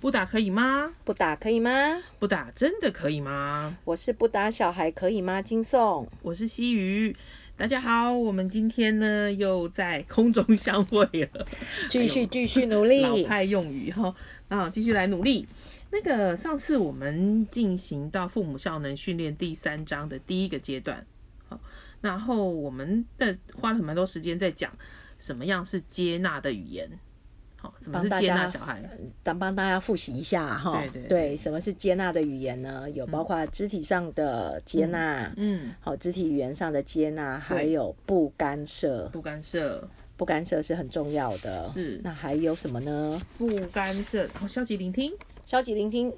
不打可以吗？不打可以吗？不打真的可以吗？我是不打小孩可以吗？金颂，我是西鱼，大家好，我们今天呢又在空中相会了，继续继续努老力。派用语哈，啊，继续来努力。那个上次我们进行到父母效能训练第三章的第一个阶段，好，然后我们的花了蛮多时间在讲什么样是接纳的语言，好，什么是接帮大家纳小孩，当帮大家复习一下哈，对对对什么是接纳的语言呢？有包括肢体上的接纳，嗯，好，肢体语言上的接纳，还有不干涉，不干涉，不干涉是很重要的。是。那还有什么呢？不干涉，然后消极聆听，消极聆听。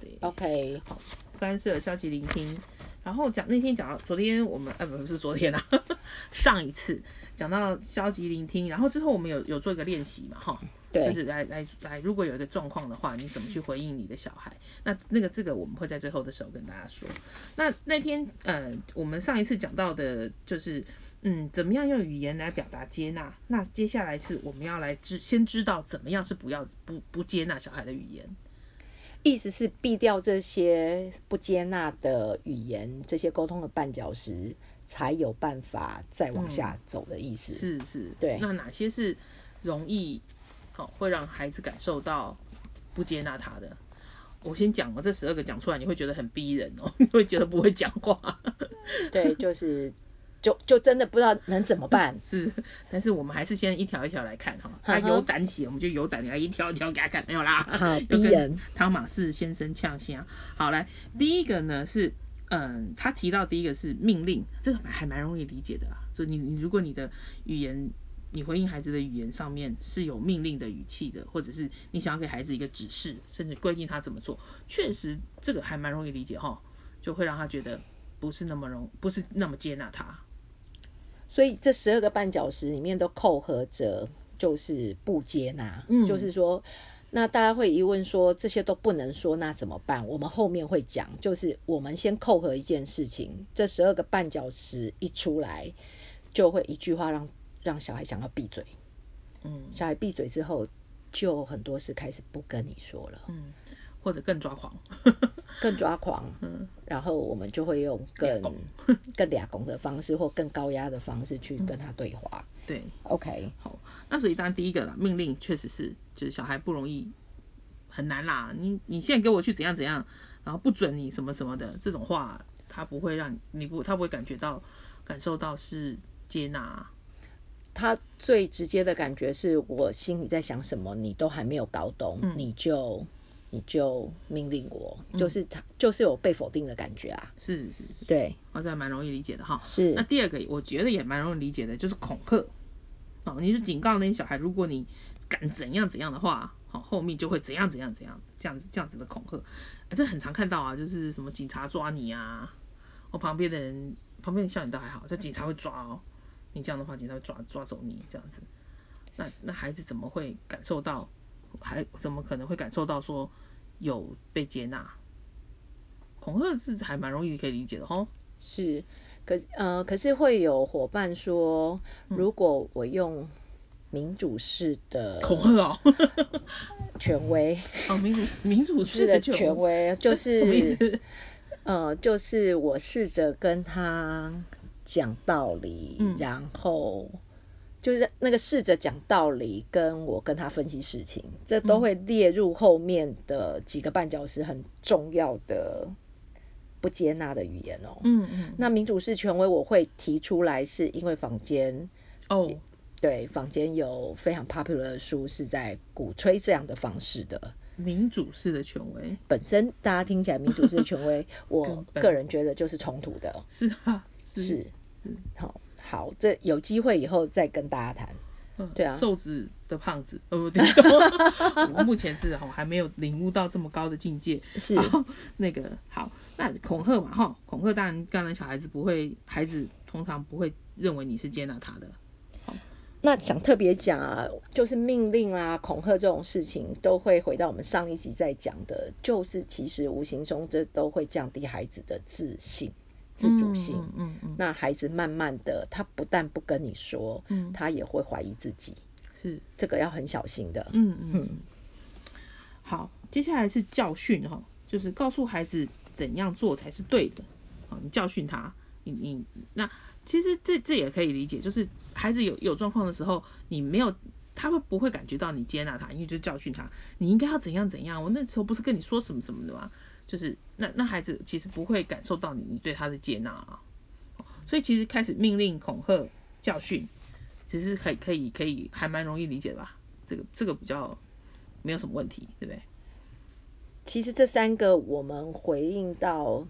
对，，OK，好不干涉，消极聆听。然后讲那天讲到昨天我们呃不不是昨天啊，上一次讲到消极聆听，然后之后我们有有做一个练习嘛哈，就，是来来来，如果有一个状况的话，你怎么去回应你的小孩？那那个这个我们会在最后的时候跟大家说。那那天呃，我们上一次讲到的就是嗯，怎么样用语言来表达接纳？那接下来是我们要来知先知道怎么样是不要不不接纳小孩的语言。意思是避掉这些不接纳的语言，这些沟通的绊脚石，才有办法再往下走的意思。是是，对那哪些是容易好、会让孩子感受到不接纳他的？我先讲了，这十二个讲出来，你会觉得很逼人哦，你会觉得不会讲话。对，就是就就真的不知道能怎么办。是，但是我们还是先一条一条来看哈。他有胆写，我们就有胆来一条一条给他看，没有啦。好又跟逼人汤马士先生呛虾。好，来第一个呢是，嗯，他提到第一个是命令，这个还蛮容易理解的啊。就你你如果你的语言，你回应孩子的语言上面是有命令的语气的，或者是你想要给孩子一个指示，甚至规定他怎么做，确实这个还蛮容易理解哈，就会让他觉得不是那么容，不是那么接纳他。所以这十二个绊脚石里面都扣合着就是不接纳，嗯就是说。那大家会疑问说这些都不能说，那怎么办？我们后面会讲，就是我们先扣合一件事情，这十二个绊脚石一出来，就会一句话让让小孩想要闭嘴。嗯，小孩闭嘴之后，就很多事开始不跟你说了，或者更抓狂。更抓狂。嗯然后我们就会用更 更俩拱的方式或更高压的方式去跟他对话。对，OK，好，那所以当然第一个啦，命令确实是，就是小孩不容易很难啦。你你现在给我去怎样怎样，然后不准你什么什么的这种话，他不会让你你不他不会感觉到感受到是接纳。他最直接的感觉是我心里在想什么，你都还没有搞懂，嗯你就你就命令我，就是他就是有被否定的感觉啊。是是是，对，哦，这还蛮容易理解的哈。是。那第二个我觉得也蛮容易理解的，就是恐吓。哦，你是警告那些小孩，如果你敢怎样怎样的话，好，后面就会怎样怎样怎样，这样子这样子的恐吓，哎这很常看到啊，就是什么警察抓你啊，我旁边的人旁边的校园都还好，就警察会抓哦，你这样的话，警察会抓抓走你这样子，那那孩子怎么会感受到，还怎么可能会感受到说有被接纳？恐吓是还蛮容易可以理解的哈。是，可是呃，可是会有伙伴说，嗯如果我用民主式的恐吓哦，权威，哦，民主民主式式的权权威，就什么意是思？呃，就是我试着跟他讲道理，嗯然后就是那个试着讲道理，跟我跟他分析事情，这都会列入后面的几个绊脚石很重要的不接纳的语言哦。嗯嗯，那民主式权威我会提出来，是因为坊间哦，对坊间有非常 popular 的书是在鼓吹这样的方式的。民主式的权威本身大家听起来民主式的权威，我个人觉得就是冲突的。是啊，是，好好，这有机会以后再跟大家谈。嗯对啊瘦子的胖子，呃，你懂？我目前是哈还没有领悟到这么高的境界。是那个好，那恐吓嘛哈，恐吓当然当然小孩子不会，孩子通常不会认为你是接纳他的。那想特别讲啊，就是命令啊、恐吓这种事情，都会回到我们上一集在讲的，就是其实无形中这都会降低孩子的自信、自主性。嗯嗯嗯，那孩子慢慢的，他不但不跟你说，嗯他也会怀疑自己，是，这个要很小心的。嗯嗯。好，接下来是教训哈，就是告诉孩子怎样做才是对的。好，你教训他，你你那其实这这也可以理解，就是孩子有有状况的时候，你没有他会不会感觉到你接纳他，因为就教训他，你应该要怎样怎样。我那时候不是跟你说什么什么的吗？就是那那孩子其实不会感受到你你对他的接纳啊。所以其实开始命令、恐吓、教训，其实可以可以可以还蛮容易理解的吧？这个这个比较没有什么问题，对不对？其实这三个我们回应到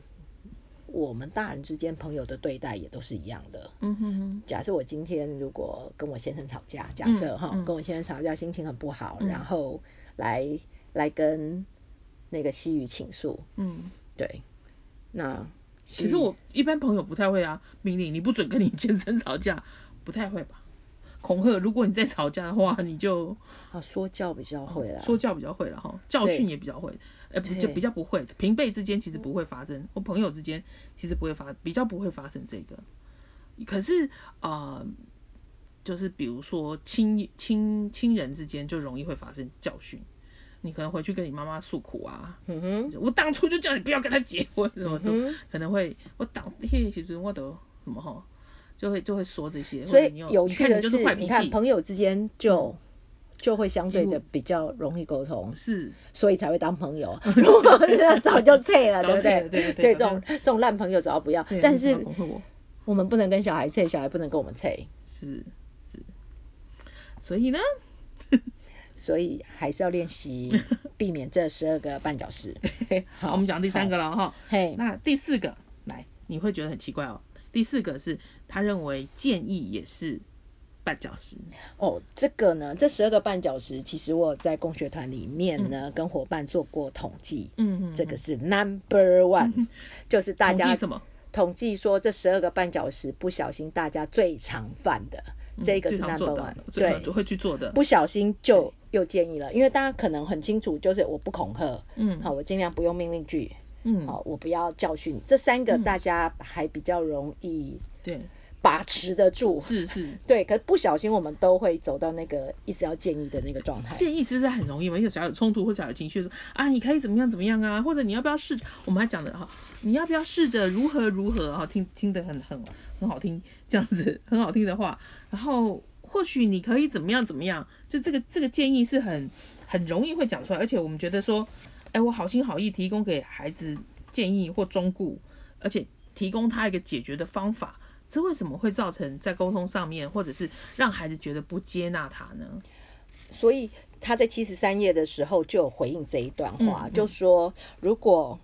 我们大人之间朋友的对待也都是一样的。嗯哼哼，假设我今天如果跟我先生吵架，假设哈、跟我先生吵架，心情很不好，然后来来跟那个西语倾诉，嗯，对，那其实我一般朋友不太会啊，命令你不准跟你先生吵架，不太会吧？恐吓，如果你在吵架的话，你就啊说教比较会啦，说教比较会了哈，教训也比较会，呃，不就比较不会，平辈之间其实不会发生，或朋友之间其实不会发，比较不会发生这个。可是呃，就是比如说亲亲亲人之间就容易会发生教训，你可能回去跟你妈妈诉苦啊，嗯哼，我当初就叫你不要跟他结婚，什么什么，嗯可能会我当嘿，其实我都什么哈，就会就会说这些，所以你有趣的就是坏你看朋友之间就。就会相对的比较容易沟通，是所以才会当朋友。如果 那早就脆了，对不对？对对对，这种这种烂朋友只要不要。但是我。我们不能跟小孩脆，小孩不能跟我们脆，是是，所以呢，所以还是要练习 避免这十二个绊脚石。好，我们讲第三个了哈。嘿，那第四个，来，你会觉得很奇怪哦。第四个是他认为建议也是绊脚石，哦，这个呢，这十二个绊脚石，其实我在工学团里面呢，跟伙伴做过统计。嗯嗯，这个是 number one，就是大家统计什么？统计说这十二个绊脚石，不小心大家最常犯的，这个 number one。，对，会去做的。不小心就又建议了，因为大家可能很清楚，就是我不恐吓，嗯好，我尽量不用命令句，嗯，好，我不要教训，这三个大家还比较容易对，把持得住。是是。对，可不小心我们都会走到那个一直要建议的那个状态。建议其实很容易嘛，因为小孩有冲突或小孩有情绪的时候啊，你可以怎么样怎么样啊，或者你要不要试？我们还讲的哈，你要不要试着如何如何哈，听听得很很很好听，这样子很好听的话，然后或许你可以怎么样怎么样，就这个这个建议是很很容易会讲出来，而且我们觉得说，哎，我好心好意提供给孩子建议或忠顾，而且提供他一个解决的方法。这为什么会造成在沟通上面，或者是让孩子觉得不接纳他呢？所以他在七十三页的时候就有回应这一段话，嗯就说如果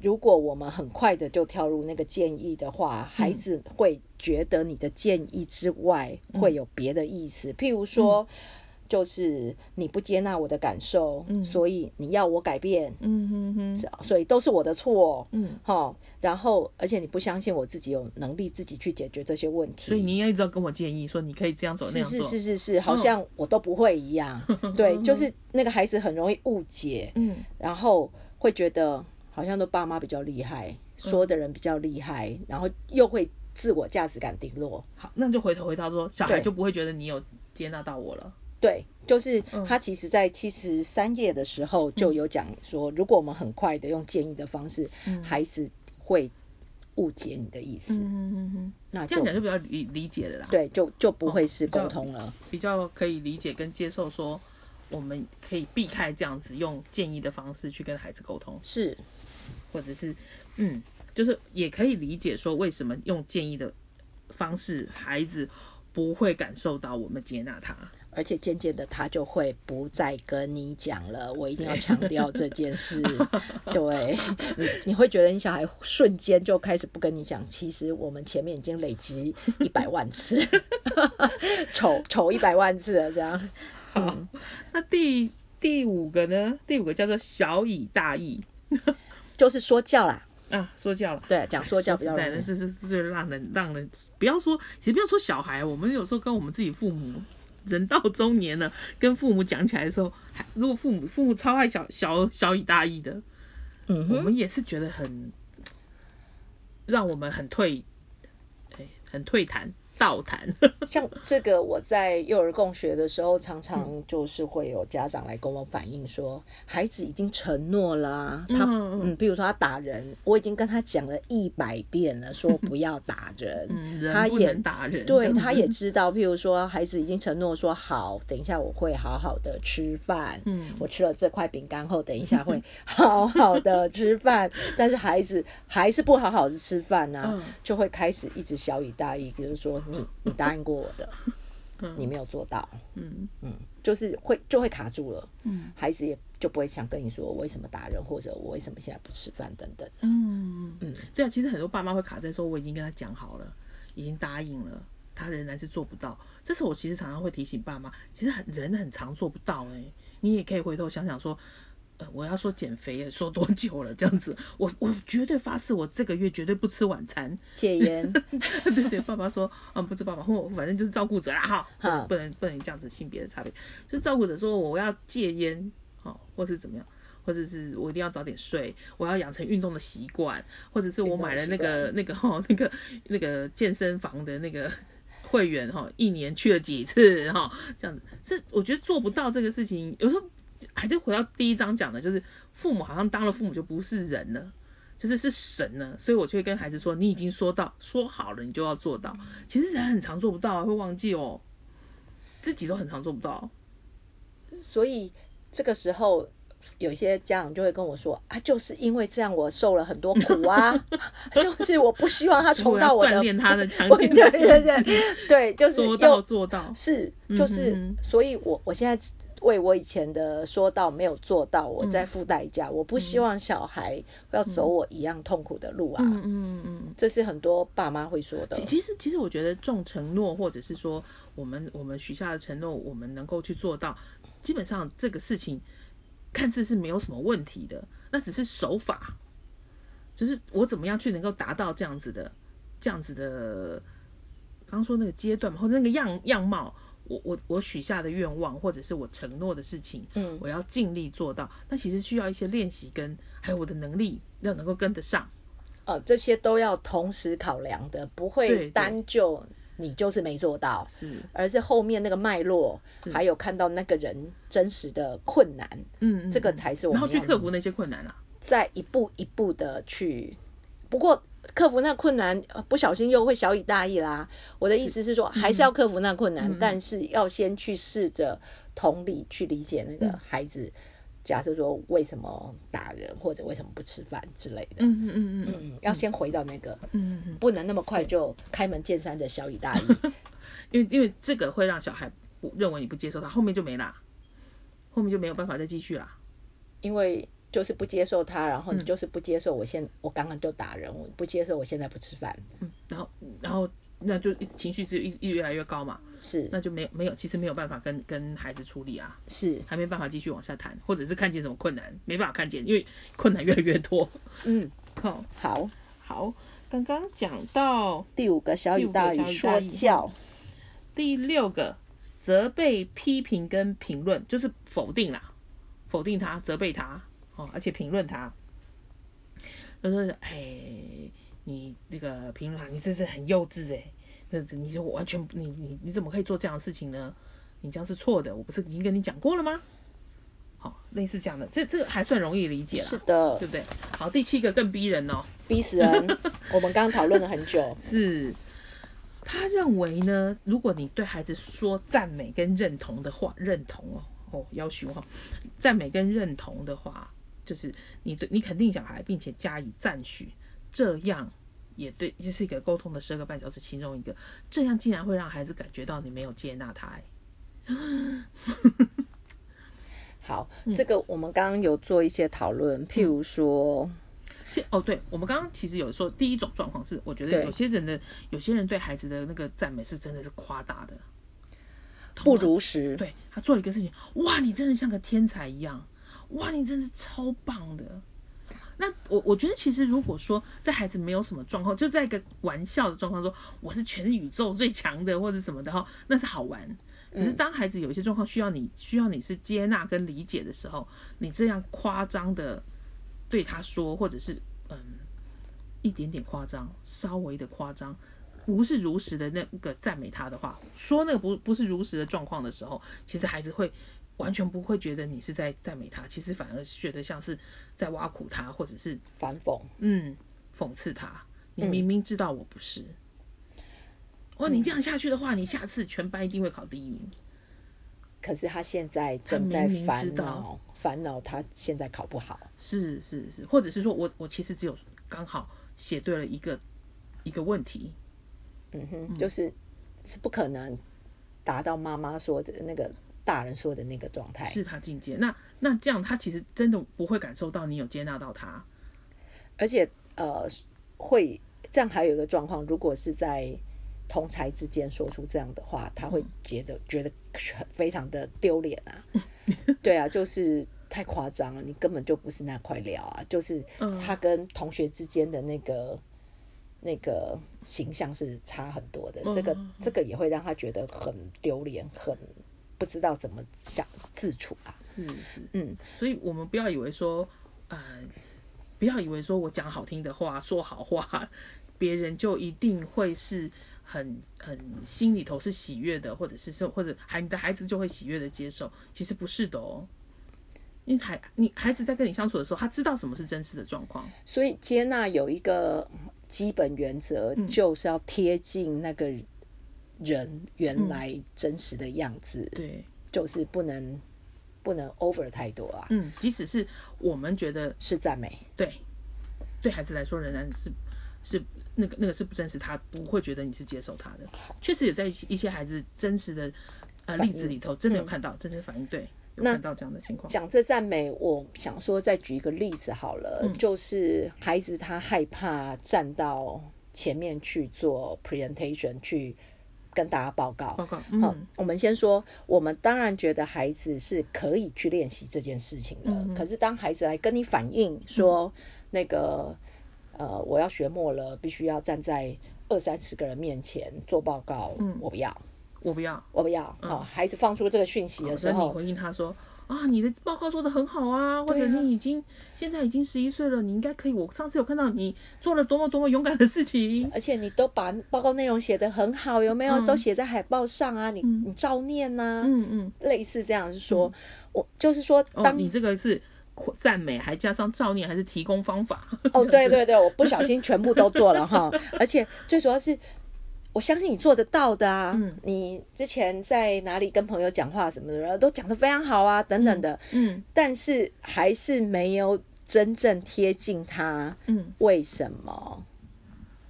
如果我们很快的就跳入那个建议的话，孩子会觉得你的建议之外会有别的意思，譬如说。就是你不接纳我的感受，所以你要我改变，嗯哼哼，所以都是我的错，嗯，哈。然后，而且你不相信我自己有能力自己去解决这些问题，所以你也一直要跟我建议说你可以这样走那是是样做，是是是，好像我都不会一样。对，就是那个孩子很容易误解，嗯，然后会觉得好像都爸妈比较厉害，说的人比较厉害，然后又会自我价值感低落。好，那就回头回到说，小孩就不会觉得你有接纳到我了。对，就是嗯他其实在七十三页的时候就有讲说，如果我们很快的用建议的方式，孩子会误解你的意思，嗯嗯嗯，那这样讲就比较理理解的啦，，对，就就不会是沟通了。比较可以理解跟接受说。我们可以避开这样子用建议的方式去跟孩子沟通，是，或者是，嗯，就是也可以理解说为什么用建议的方式，孩子不会感受到我们接纳他。而且渐渐的，他就会不再跟你讲了。我一定要强调这件事。对你，你会觉得你小孩瞬间就开始不跟你讲。其实我们前面已经累积一百万次，丑丑一百万次了，这样。好，那第第五个呢？第五个叫做小以大义就是说教啦，啊，说教了。对，讲说教比较说实在的，容易。这是最让人让人不要说，其实不要说小孩，我们有时候跟我们自己父母，人到中年了，跟父母讲起来的时候，还如果父母父母超爱小小小以大义的，嗯，我们也是觉得很让我们很退，哎，很退谈。倒谈。像这个，我在幼儿共学的时候，常常就是会有家长来跟我反映说，孩子已经承诺啦啊，他嗯嗯，比如说他打人，我已经跟他讲了一百遍了，说不要打人，嗯，他也打人，这对，他也知道，譬如说，孩子已经承诺说好，等一下我会好好的吃饭。嗯我吃了这块饼干后，等一下会好好的吃饭。但是孩子还是不好好的吃饭呢、嗯就会开始一直小以大意，就是说你你答应过我的，你没有做到，嗯嗯，就是会就会卡住了。嗯孩子也就不会想跟你说我为什么打人，或者我为什么现在不吃饭等等。嗯嗯，对啊，其实很多爸妈会卡在说我已经跟他讲好了，已经答应了，他仍然是做不到。这时候我其实常常会提醒爸妈，其实很人很常做不到哎、你也可以回头想想说。呃，我要说减肥说多久了？这样子，我我绝对发誓，我这个月绝对不吃晚餐。戒烟，对对，爸爸说，嗯，不是爸爸，或反正就是照顾者啦，哈，哈不能不能这样子性别的差别，就是照顾者说我要戒烟，好，或是怎么样，或者是我一定要早点睡，我要养成运动的习惯，或者是我买了那个那个哈那个那个健身房的那个。会员哈，一年去了几次哈，这样子是我觉得做不到这个事情。有时候还是回到第一章讲的，就是父母好像当了父母就不是人了，就是是神了，所以我就会跟孩子说，你已经说到说好了，你就要做到。其实人很常做不到，会忘记哦，自己都很常做不到。所以这个时候，有一些家长就会跟我说啊，就是因为这样，我受了很多苦啊，就是我不希望他重蹈我的锻炼他的强 我健对的对对，对，就是说到做到。是就是，嗯所以我我现在为我以前的说到没有做到，我在付代价。我不希望小孩要走我一样痛苦的路啊，嗯嗯嗯。这是很多爸妈会说的其。其实其实我觉得重承诺，或者是说我们我们许下的承诺，我们能够去做到，基本上这个事情看似是没有什么问题的，那只是手法，就是我怎么样去能够达到这样子的这样子的，刚刚说那个阶段嘛，或者那个样样貌。我我我许下的愿望，或者是我承诺的事情，嗯我要尽力做到。那其实需要一些练习跟还有我的能力要能够跟得上。呃，这些都要同时考量的，不会单就你就是没做到，是，而是后面那个脉络，还有看到那个人真实的困难，嗯，嗯这个嗯才是我然后去克服那些困难啊。再一步一步的去。不过克服那困难，呃不小心又会小以大意啦。我的意思是说，还是要克服那困难，但是要先去试着同理去理解那个孩子。假设说为什么打人或者为什么不吃饭之类的，嗯嗯嗯嗯嗯，要先回到那个，嗯嗯，不能那么快就开门见山的小以大意。因为因为这个会让小孩不认为你不接受他，后面就没啦，后面就没有办法再继续啦。因为就是不接受他，然后你就是不接受我现我刚刚就打人，我不接受我现在不吃饭，嗯然后然后那就一情绪是一一越来越高嘛，是那就没有没有其实没有办法跟跟孩子处理啊，是，还没办法继续往下谈，或者是看见什么困难没办法看见，因为困难越来越多。嗯，好，好，好，刚刚讲到第五个小雨大语第五个小以大说教，第六个，责备、批评跟评论，就是否定啦，否定他，责备他，哦，而且评论他，他说哎，你那个评论他，你真是很幼稚哎，那你说我完全你你你怎么可以做这样的事情呢？你这样是错的，我不是已经跟你讲过了吗？好，类似这样的，这这个还算容易理解了，是的对，不对？好，第七个更逼人哦，逼死人。我们刚刚讨论了很久，是他认为呢，如果你对孩子说赞美跟认同的话，认同哦哦要求哈，赞美跟认同的话，就是你对你肯定小孩，并且加以赞许，这样也对，这是一个沟通的十二个半小时其中一个，这样竟然会让孩子感觉到你没有接纳他，哎 好，嗯。这个我们刚刚有做一些讨论，譬如说，这哦，对，我们刚刚其实有说，第一种状况是，我觉得有些人的有些人对孩子的那个赞美是真的是夸大的，不如实，对他做一个事情，哇，你真的像个天才一样，哇，你真是超棒的。那我我觉得，其实如果说这孩子没有什么状况，就在一个玩笑的状况说我是全宇宙最强的或者什么的哈，那是好玩。可是当孩子有一些状况需要你需要你是接纳跟理解的时候，你这样夸张的对他说，或者是嗯一点点夸张，稍微的夸张，不是如实的那个赞美他的话，说那个不不是如实的状况的时候，其实孩子会完全不会觉得你是在赞美他，其实反而觉得像是在挖苦他，或者是反讽。嗯讽刺他。你明明知道我不是，哇，你这样下去的话，你下次全班一定会考第一名。可是他现在正在烦恼，烦恼他现在考不好。是是是，或者是说我我其实只有刚好写对了一个一个问题，嗯哼，就是是不可能达到妈妈说的那个大人说的那个状态。是他境界。那那这样他其实真的不会感受到你有接纳到他。而且呃，会这样还有一个状况，如果是在同才之间说出这样的话，他会觉得觉得非常的丢脸啊。对啊，就是太夸张了，你根本就不是那块料啊，就是他跟同学之间的那个。那个形象是差很多的，这个这个也会让他觉得很丢脸，很不知道怎么想自处啊。是是，嗯，所以我们不要以为说，呃，不要以为说我讲好听的话，说好话，别人就一定会是很很心里头是喜悦的，或者是说或者孩你的孩子就会喜悦的接受，其实不是的哦。因为孩你孩子在跟你相处的时候，他知道什么是真实的状况。所以接纳有一个基本原则，就是要贴近那个人原来真实的样子，对，就是不能不能 over 太多啊，嗯，即使是我们觉得是赞美。对，对孩子来说仍然是是那个那个是不真实，他不会觉得你是接受他的。确实也在一些孩子真实的呃例子里头，真的有看到真实反应，对，有看到这样的情况。讲这赞美，我想说再举一个例子好了，就是孩子他害怕站到前面去做 presentation 去。跟大家报告，报告，好嗯，我们先说，我们当然觉得孩子是可以去练习这件事情的。可是当孩子来跟你反映说，那个呃，我要学默了，必须要站在二三十个人面前做报告，我不要，我不要。我不要。好，孩子放出这个讯息的时候，那你回应他说。啊，你的报告做的很好啊，或者你已经现在已经十一岁了，你应该可以。我上次有看到你做了多么多么勇敢的事情，而且你都把报告内容写得很好，有没有？都写在海报上啊，你你照念呐，嗯嗯，类似这样是说，我就是说，当你这个是赞美，还加上照念，还是提供方法？哦，对对对，我不小心全部都做了哈，而且最主要是。我相信你做得到的啊！你之前在哪里跟朋友讲话什么的，都讲得非常好啊，等等的。嗯，但是还是没有真正贴近他。嗯，为什么？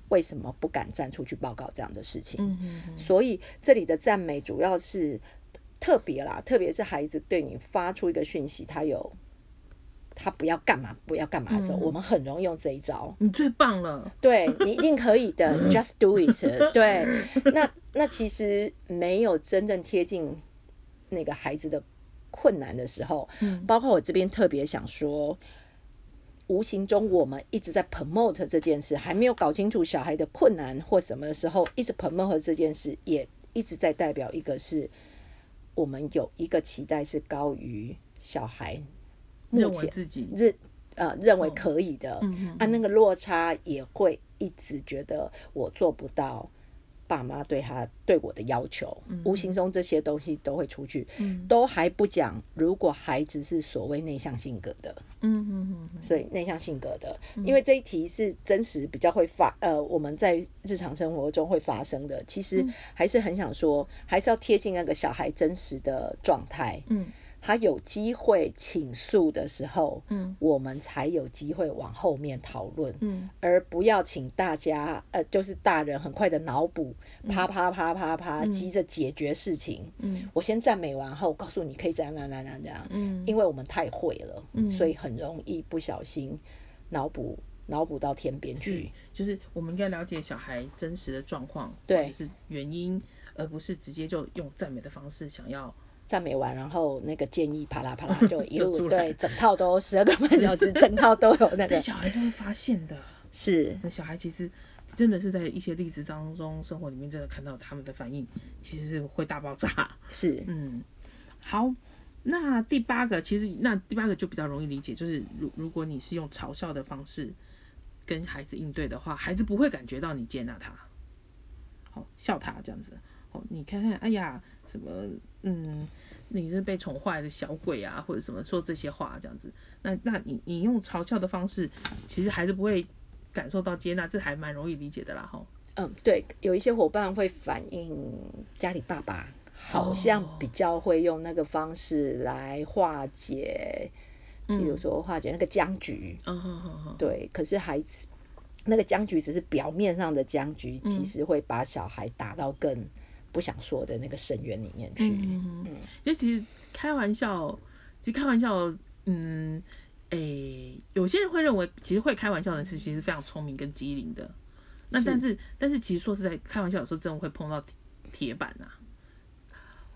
为什么不敢站出去报告这样的事情？嗯嗯。所以这里的赞美主要是特别啦，特别是孩子对你发出一个讯息，他有。他不要干嘛，不要干嘛的时候，我们很容易用这一招。你最棒了，对你一定可以的，just do it。对，那那其实没有真正贴近那个孩子的困难的时候，嗯包括我这边特别想说，无形中我们一直在 promote 这件事，还没有搞清楚小孩的困难或什么的时候，一直 promote 这件事，也一直在代表一个是我们有一个期待是高于小孩。认为自己认呃认为可以的，啊，那个落差也会一直觉得我做不到，爸妈对他对我的要求，无形中这些东西都会出去，都还不讲。如果孩子是所谓内向性格的，嗯嗯嗯，所以内向性格的，因为这一题是真实比较会发，呃，我们在日常生活中会发生的，其实还是很想说，还是要贴近那个小孩真实的状态，嗯。他有机会倾诉的时候，嗯，我们才有机会往后面讨论，嗯，而不要请大家，呃，就是大人很快的脑补，啪啪啪啪啪，急着解决事情，嗯，我先赞美完后，告诉你可以这样、怎样、怎样、这样，嗯，因为我们太会了，嗯，所以很容易不小心脑补脑补到天边去，就是我们应该了解小孩真实的状况，对，是原因，而不是直接就用赞美的方式想要。赞美完，然后那个建议啪啦啪啦 就一路对，整套都十二个半小时，整套都有那个。小孩是会发现的，是那小孩其实真的是在一些例子当中，生活里面真的看到他们的反应，其实是会大爆炸。是，嗯，好，那第八个其实那第八个就比较容易理解，就是如如果你是用嘲笑的方式跟孩子应对的话，孩子不会感觉到你接纳他。好笑他这样子。哦，你看看，哎呀，什么，嗯，你是被宠坏的小鬼啊，或者什么说这些话这样子。那那你你用嘲笑的方式，其实还是不会感受到接纳，这还蛮容易理解的啦，哈。嗯，对，有一些伙伴会反映家里爸爸好像比较会用那个方式来化解，比如说化解那个僵局。嗯哼哼哼，对，可是孩子那个僵局只是表面上的僵局，其实会把小孩打到更不想说的那个深渊里面去。嗯嗯，就其实开玩笑，其实开玩笑，嗯，诶、有些人会认为，其实会开玩笑的人是其实非常聪明跟机灵的。那但是但是其实说实在，开玩笑有时候真的会碰到铁铁板啊、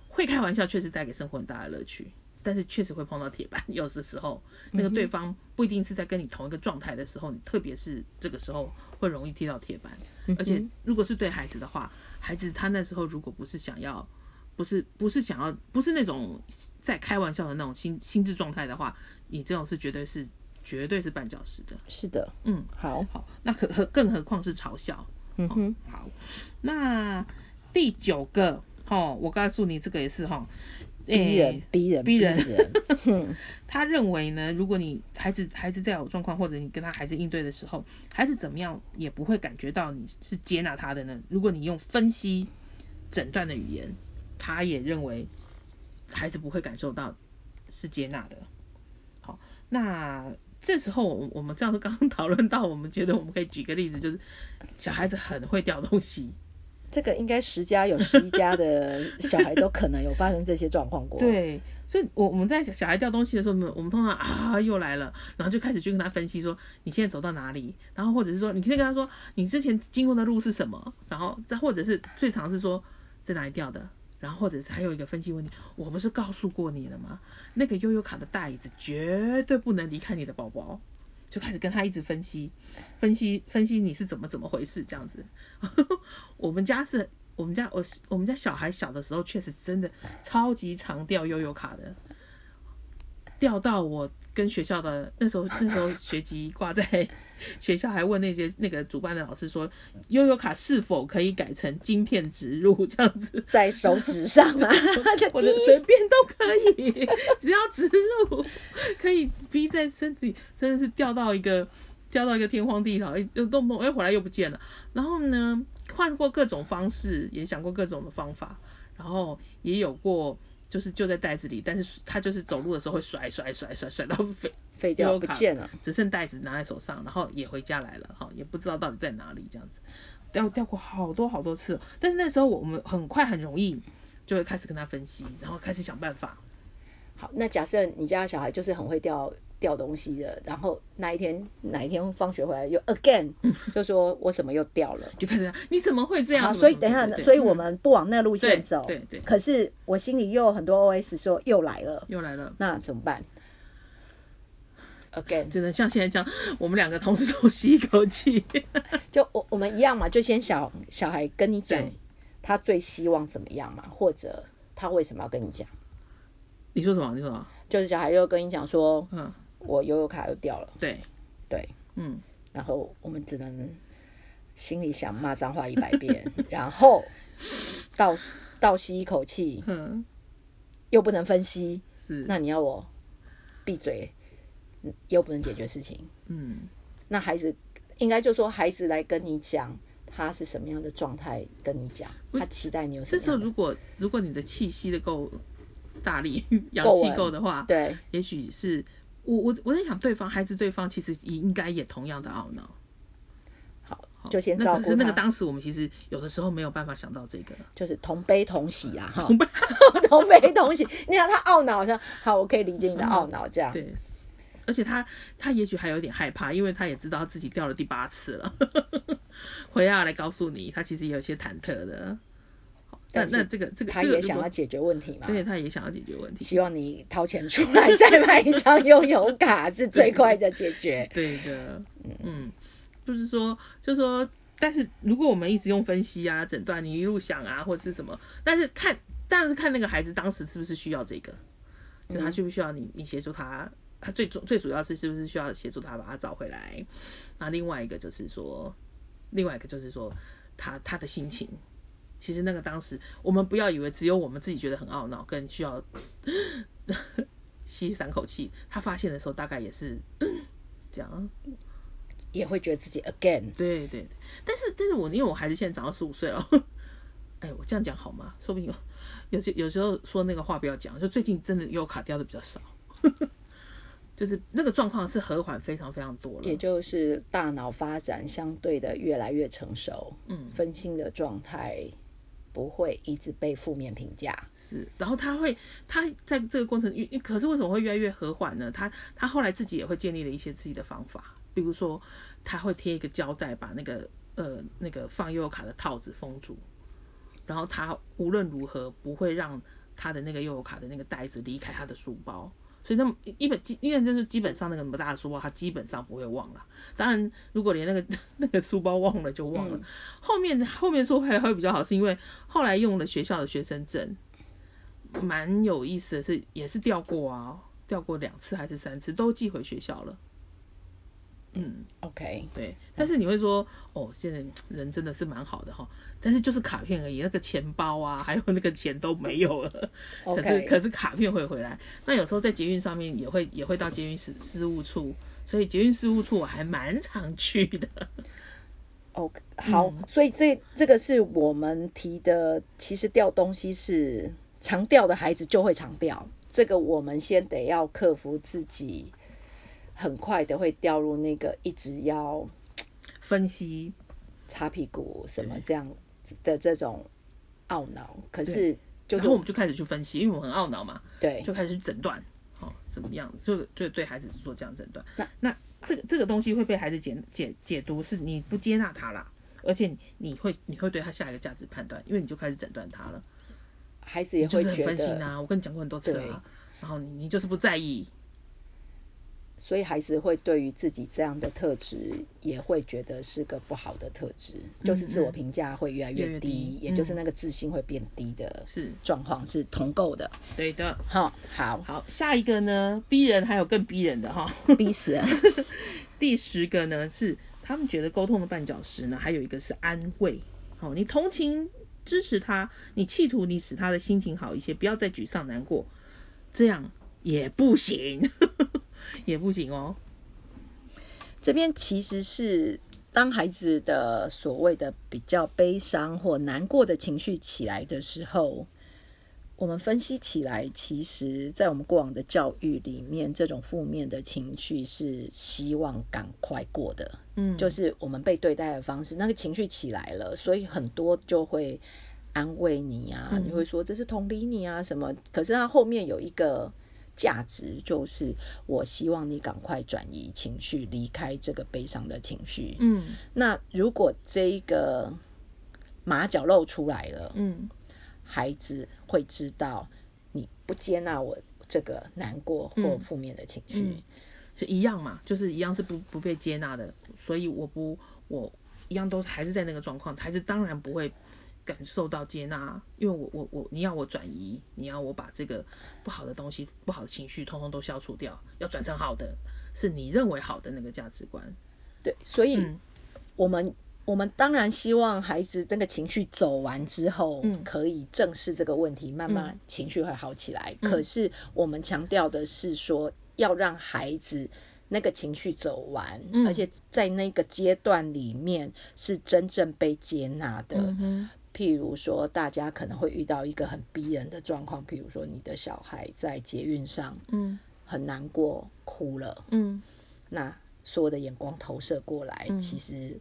会开玩笑确实带给生活很大的乐趣，但是确实会碰到铁板。有的时候，那个对方不一定是在跟你同一个状态的时候，你特别是这个时候会容易踢到铁板。而且如果是对孩子的话，孩子他那时候如果不是想要，不是不是想要，不是那种在开玩笑的那种心心智状态的话，你这种是绝对是绝对是绊脚石的。是的，嗯，好，好，那可何更何况是嘲笑。嗯哼，好，那第九个，哦，我告诉你，这个也是哈，逼人诶，逼人，逼人。他认为呢，如果你孩子孩子再有状况，或者你跟他孩子应对的时候，孩子怎么样也不会感觉到你是接纳他的呢？如果你用分析诊断的语言，他也认为孩子不会感受到是接纳的。好，那这时候我我们这样子刚刚讨论到，我们觉得我们可以举个例子，就是小孩子很会掉东西，这个应该十家有十一家的小孩都可能有发生这些状况过。，对，所以我我们在小孩掉东西的时候，我们我们通常啊又来了，然后就开始去跟他分析说你现在走到哪里，然后或者是说你先跟他说你之前经过的路是什么，然后再或者是最常是说在哪里掉的。然后或者是还有一个分析问题，我不是告诉过你了吗？那个悠悠卡的袋子绝对不能离开你的宝宝，就开始跟他一直分析，分析分析你是怎么怎么回事这样子。我们家是我们家我我们家小孩小的时候，确实真的超级常掉悠悠卡的，掉到我跟学校的那时候那时候学籍挂在学校，还问那些那个主办的老师说，悠悠卡是否可以改成晶片植入这样子，在手指上啊，或者随便都可以，只要植入，可以逼在身体，真的是掉到一个掉到一个天荒地老，又动不动又回来又不见了。然后呢，换过各种方式，也想过各种的方法，然后也有过就是就在袋子里，但是他就是走路的时候会甩甩甩甩甩到飞，飞掉不见了。只剩袋子拿在手上，然后也回家来了，哈，也不知道到底在哪里这样子，掉掉过好多好多次哦，但是那时候我们很快很容易就会开始跟他分析，然后开始想办法。好，那假设你家的小孩就是很会掉掉东西的，然后那一天哪一天放学回来又 again 就说我什么又掉了。就开始你怎么会这样？所以等一下所以嗯我们不往那路线走。对对可是我心里又有很多 OS 说又来了，又来了，那怎么办？again，只能像现在这样，我们两个同时都吸一口气。就我我们一样嘛，就先小小孩跟你讲他最希望怎么样嘛，或者他为什么要跟你讲，你说什么？你说什么？就是小孩又跟你讲说，嗯，我悠悠卡又掉了，对，对，嗯，然后我们只能心里想骂脏话一百遍，然后倒倒吸一口气，嗯，又不能分析，是，那你要我闭嘴，嗯又不能解决事情。嗯，那孩子应该就说孩子来跟你讲他是什么样的状态，跟你讲他期待你有什么这时候如果如果你的气息的够大力，氧气够的话，对。也许是我我我在想，对方孩子对方其实应该也同样的懊恼。好，就先那照顾是那个当时我们其实有的时候没有办法想到这个，就是同悲同喜啊，哈，同悲 同喜。你看他懊恼，好像好，我可以理解你的懊恼，这样对。而且他他也许还有点害怕，因为他也知道自己掉了第八次了，回来来告诉你，他其实也有些忐忑的。好那那这个这个他也想要解决问题嘛。对，他也想要解决问题。希望你掏钱出来再 买一张悠游卡是最快的解决。对的，嗯，就是说，就是说，但是如果我们一直用分析啊、诊断，你一路想啊，或者是什么，但是看，但是看那个孩子当时是不是需要这个，就他需不需要你，你协助他，他最主最主要是是不是需要协助他把他找回来，那另外一个就是说，另外一个就是说，他他的心情，其实那个当时我们不要以为只有我们自己觉得很懊恼，跟需要 吸三口气。他发现的时候大概也是 这样，也会觉得自己 again。对对对。但是但是我因为我孩子现在长到十五岁了，哎，我这样讲好吗？说不定有有些有时候说那个话不要讲，就最近真的有卡掉的比较少。就是那个状况是和缓非常非常多了，也就是大脑发展相对的越来越成熟，嗯，分心的状态不会一直被负面评价，是，然后他会他在这个过程，可是为什么会越来越和缓呢？他他后来自己也会建立了一些自己的方法，比如说他会贴一个胶带把那个呃那个放悠悠卡的套子封住，然后他无论如何不会让他的那个悠悠卡的那个袋子离开他的书包。所以那么一本基，因为就是基本上那个那么大的书包，他基本上不会忘了。当然，如果连那个那个书包忘了就忘了。后面后面说还会比较好，是因为后来用了学校的学生证，蛮有意思的是，也是掉过啊，掉过两次还是三次，都寄回学校了。嗯，OK，对，但是你会说，哦，现在人真的是蛮好的哈，但是就是卡片而已，那个钱包啊，还有那个钱都没有了。可是可是卡片会回来。那有时候在捷运上面也会也会到捷运事事务处，所以捷运事务处我还蛮常去的。OK，好，所以这这个是我们提的，其实掉东西是常掉的孩子就会常掉，这个我们先得要克服自己。很快的会掉入那个一直要分析、擦屁股什么这样的这种懊恼。可是，然后我们就开始去分析，因为我很懊恼嘛，对，就开始去诊断，哦，怎么样？就就对孩子做这样诊断。那那这个这个东西会被孩子解解解读，是你不接纳他啦，而且你会你会对他下一个价值判断，因为你就开始诊断他了。孩子也会觉得啊，我跟你讲过很多次啊，然后你你就是不在意。所以还是会对于自己这样的特质，也会觉得是个不好的特质，就是自我评价会越来越低，也就是那个自信会变低的，是状况是同构的。对的，哈，好，好，下一个呢，逼人还有更逼人的哈，逼死人。第十个呢是他们觉得沟通的绊脚石呢，还有一个是安慰。好，你同情支持他，你企图你使他的心情好一些，不要再沮丧难过，这样也不行。也不行哦。这边其实是当孩子的所谓的比较悲伤或难过的情绪起来的时候，我们分析起来，其实，在我们过往的教育里面，这种负面的情绪是希望赶快过的。嗯，就是我们被对待的方式，那个情绪起来了，所以很多就会安慰你啊，你会说这是同理你啊什么。可是他后面有一个。价值就是，我希望你赶快转移情绪，离开这个悲伤的情绪。嗯，那如果这一个马脚露出来了，嗯，孩子会知道你不接纳我这个难过或负面的情绪，是一样嘛？就是一样是不不被接纳的，所以我不我一样都是还是在那个状况，孩子当然不会。感受到接纳，因为我我我，你要我转移，你要我把这个不好的东西、不好的情绪，通通都消除掉，要转成好的，是你认为好的那个价值观。对，所以我们我们当然希望孩子那个情绪走完之后，可以正视这个问题，慢慢情绪会好起来。可是我们强调的是说，要让孩子那个情绪走完，而且在那个阶段里面是真正被接纳的。譬如说，大家可能会遇到一个很逼人的状况，譬如说，你的小孩在捷运上，嗯，很难过，哭了，嗯，那所有的眼光投射过来，其实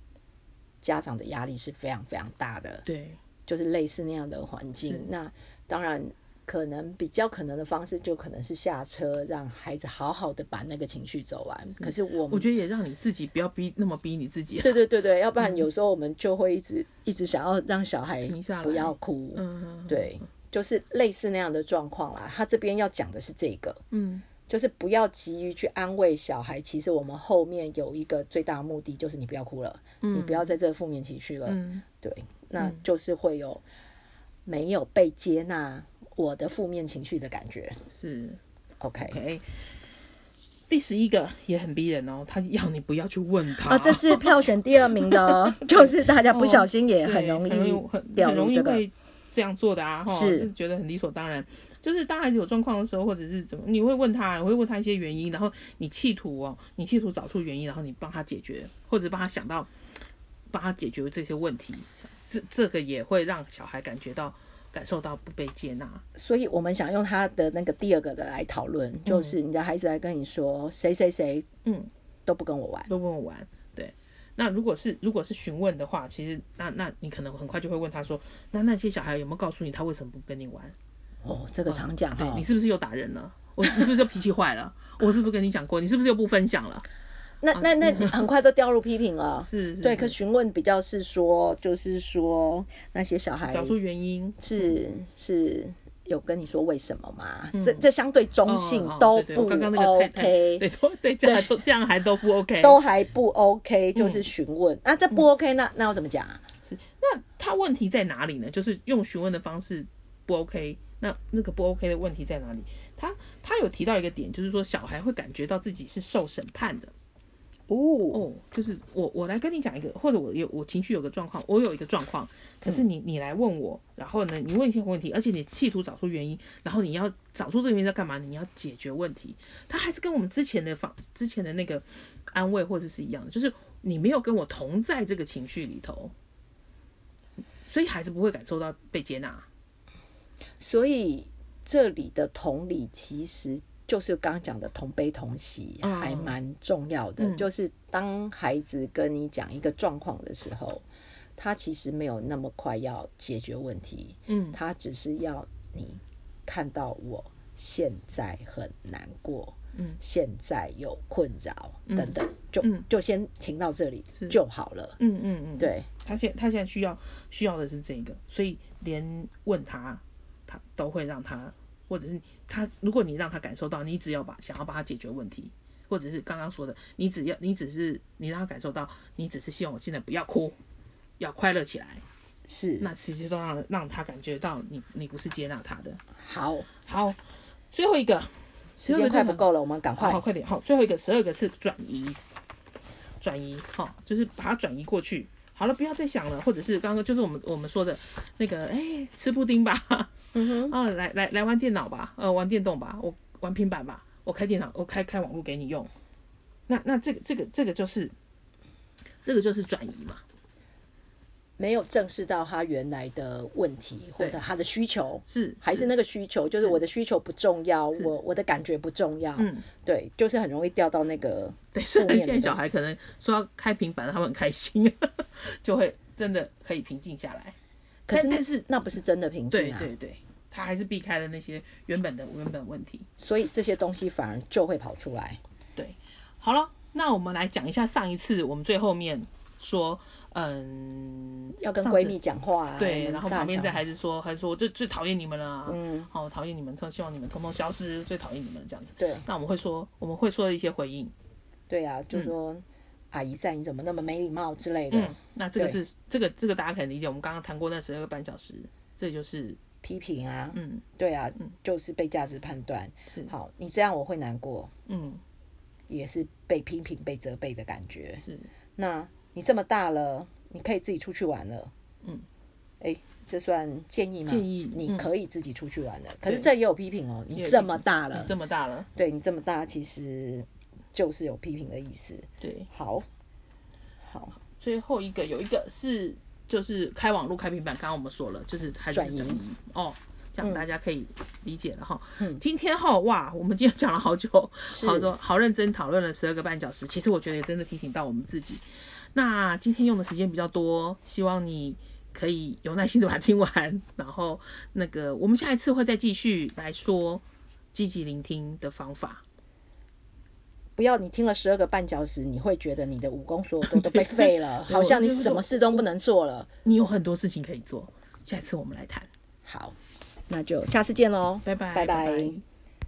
家长的压力是非常非常大的，对，就是类似那样的环境，那当然。可能比较可能的方式，就可能是下车，让孩子好好的把那个情绪走完。可是我我觉得也让你自己不要逼那么逼你自己。对对对对，要不然有时候我们就会一直一直想要让小孩停下来，不要哭。嗯，对，就是类似那样的状况啦。他这边要讲的是这个，嗯，就是不要急于去安慰小孩。其实我们后面有一个最大的目的，就是你不要哭了，你不要在这负面情绪了。嗯，对，那就是会有没有被接纳。我的负面情绪的感觉是 OK，第十一个也很逼人哦，他要你不要去问他。啊，这是票选第二名的哦，就是大家不小心也很容很易很掉很容。易会这样做的啊，哈，是觉得很理所当然。就是当孩子有状况的时候，或者是怎么，你会问他，我会问他一些原因，然后你企图哦，你企图找出原因，然后你帮他解决，或者帮他想到，帮他解决这些问题，这这个也会让小孩感觉到感受到不被接纳。所以我们想用他的那个第二个的来讨论，就是你的孩子来跟你说谁谁谁嗯，都不跟我玩，都不跟我玩，对。那如果是如果是询问的话，其实那那你可能很快就会问他说，那那些小孩有没有告诉你他为什么不跟你玩？哦，这个常讲哈对你，是不是又打人了？我你是不是又脾气坏了？我是不是跟你讲过？你是不是又不分享了？那那那很快都掉入批评了。是是，对，可询问比较是说，就是说那些小孩找出原因。是是有跟你说为什么吗？这这相对中性都不 OK，对都对，这样还都这样还都不 OK。都还不 OK，就是询问。那这不 OK，那那要怎么讲啊？那他问题在哪里呢？就是用询问的方式不 OK。那那个不 OK 的问题在哪里？他他有提到一个点，就是说小孩会感觉到自己是受审判的。哦，哦，就是我我来跟你讲一个，或者我有我情绪有个状况，我有一个状况，可是你你来问我，然后呢，你问一些问题，而且你企图找出原因，然后你要找出这个原因在干嘛？你要解决问题，他还是跟我们之前的方之前的那个安慰或者是一样的，就是你没有跟我同在这个情绪里头，所以孩子不会感受到被接纳。所以这里的同理其实就是刚刚讲的同悲同喜，嗯还蛮重要的。嗯。就是当孩子跟你讲一个状况的时候，他其实没有那么快要解决问题，嗯。他只是要你看到我现在很难过，嗯，现在有困扰等等，就嗯。就先停到这里就好了。嗯嗯嗯，对，他现他现在需要需要的是这个，所以连问他，他都会让他，或者是他，如果你让他感受到，你只要把想要帮他解决问题，或者是刚刚说的，你只要你只是你让他感受到，你只是希望我现在不要哭，要快乐起来，是。那其实都让让他感觉到你你不是接纳他的。好，好，最后一个，时间快不够了，我们赶快。好，快点，好，最后一个十二个是转移，转移，好，就是把它转移过去。好了，不要再想了，或者是刚刚就是我们我们说的那个，哎、吃布丁吧，嗯哼，啊，来来来玩电脑吧，呃，玩电动吧，我玩平板吧，我开电脑，我开开网络给你用。那那这个这个这个就是，这个就是转移嘛，没有正视到他原来的问题或者他的需求，是还是那个需求，就是我的需求不重要，我我的感觉不重要，嗯，对，就是很容易掉到那个 对，虽然负面现在小孩可能说要开平板，他们很开心，就会真的可以平静下来。可是那但但是那不是真的平静啊，对对对，他还是避开了那些原本的原本问题。所以这些东西反而就会跑出来。对，好了，那我们来讲一下上一次我们最后面说，嗯，要跟闺蜜讲话、啊，对，然后旁边在这孩子说，还说我最最讨厌你们了、啊，嗯，好讨厌你们，特希望你们通通消失，最讨厌你们这样子。对。那我们会说，我们会说一些回应，对啊，就说、阿姨在你怎么那么没礼貌？之类的、嗯，那这个是这个这个大家可以理解，我们刚刚谈过那十二个半小时，这就是批评啊，嗯。对啊，就是被价值判断。是。好，你这样我会难过，嗯。也是被批评、被责备的感觉。是。那你这么大了，你可以自己出去玩了。嗯，哎，这算建议吗？建议你嗯可以自己出去玩了。可是这也有批评哦，你这么大了你，这么大了，对你这么大，其实就是有批评的意思。对，好，好，最后一个有一个是就是开网络开平板，刚刚我们说了，就是还是转移哦。这样大家可以理解了哈。嗯今天哈哇，我们今天讲了好久，好多好认真讨论了十二个半小时。其实我觉得也真的提醒到我们自己。那今天用的时间比较多，希望你可以有耐心的把它听完。然后那个我们下一次会再继续来说积极聆听的方法。不要你听了十二个半小时，你会觉得你的武功所有都都被废了，好像你什么事都不能做了。你有很多事情可以做，下一次我们来谈。好，那就下次见喽，拜拜，拜拜拜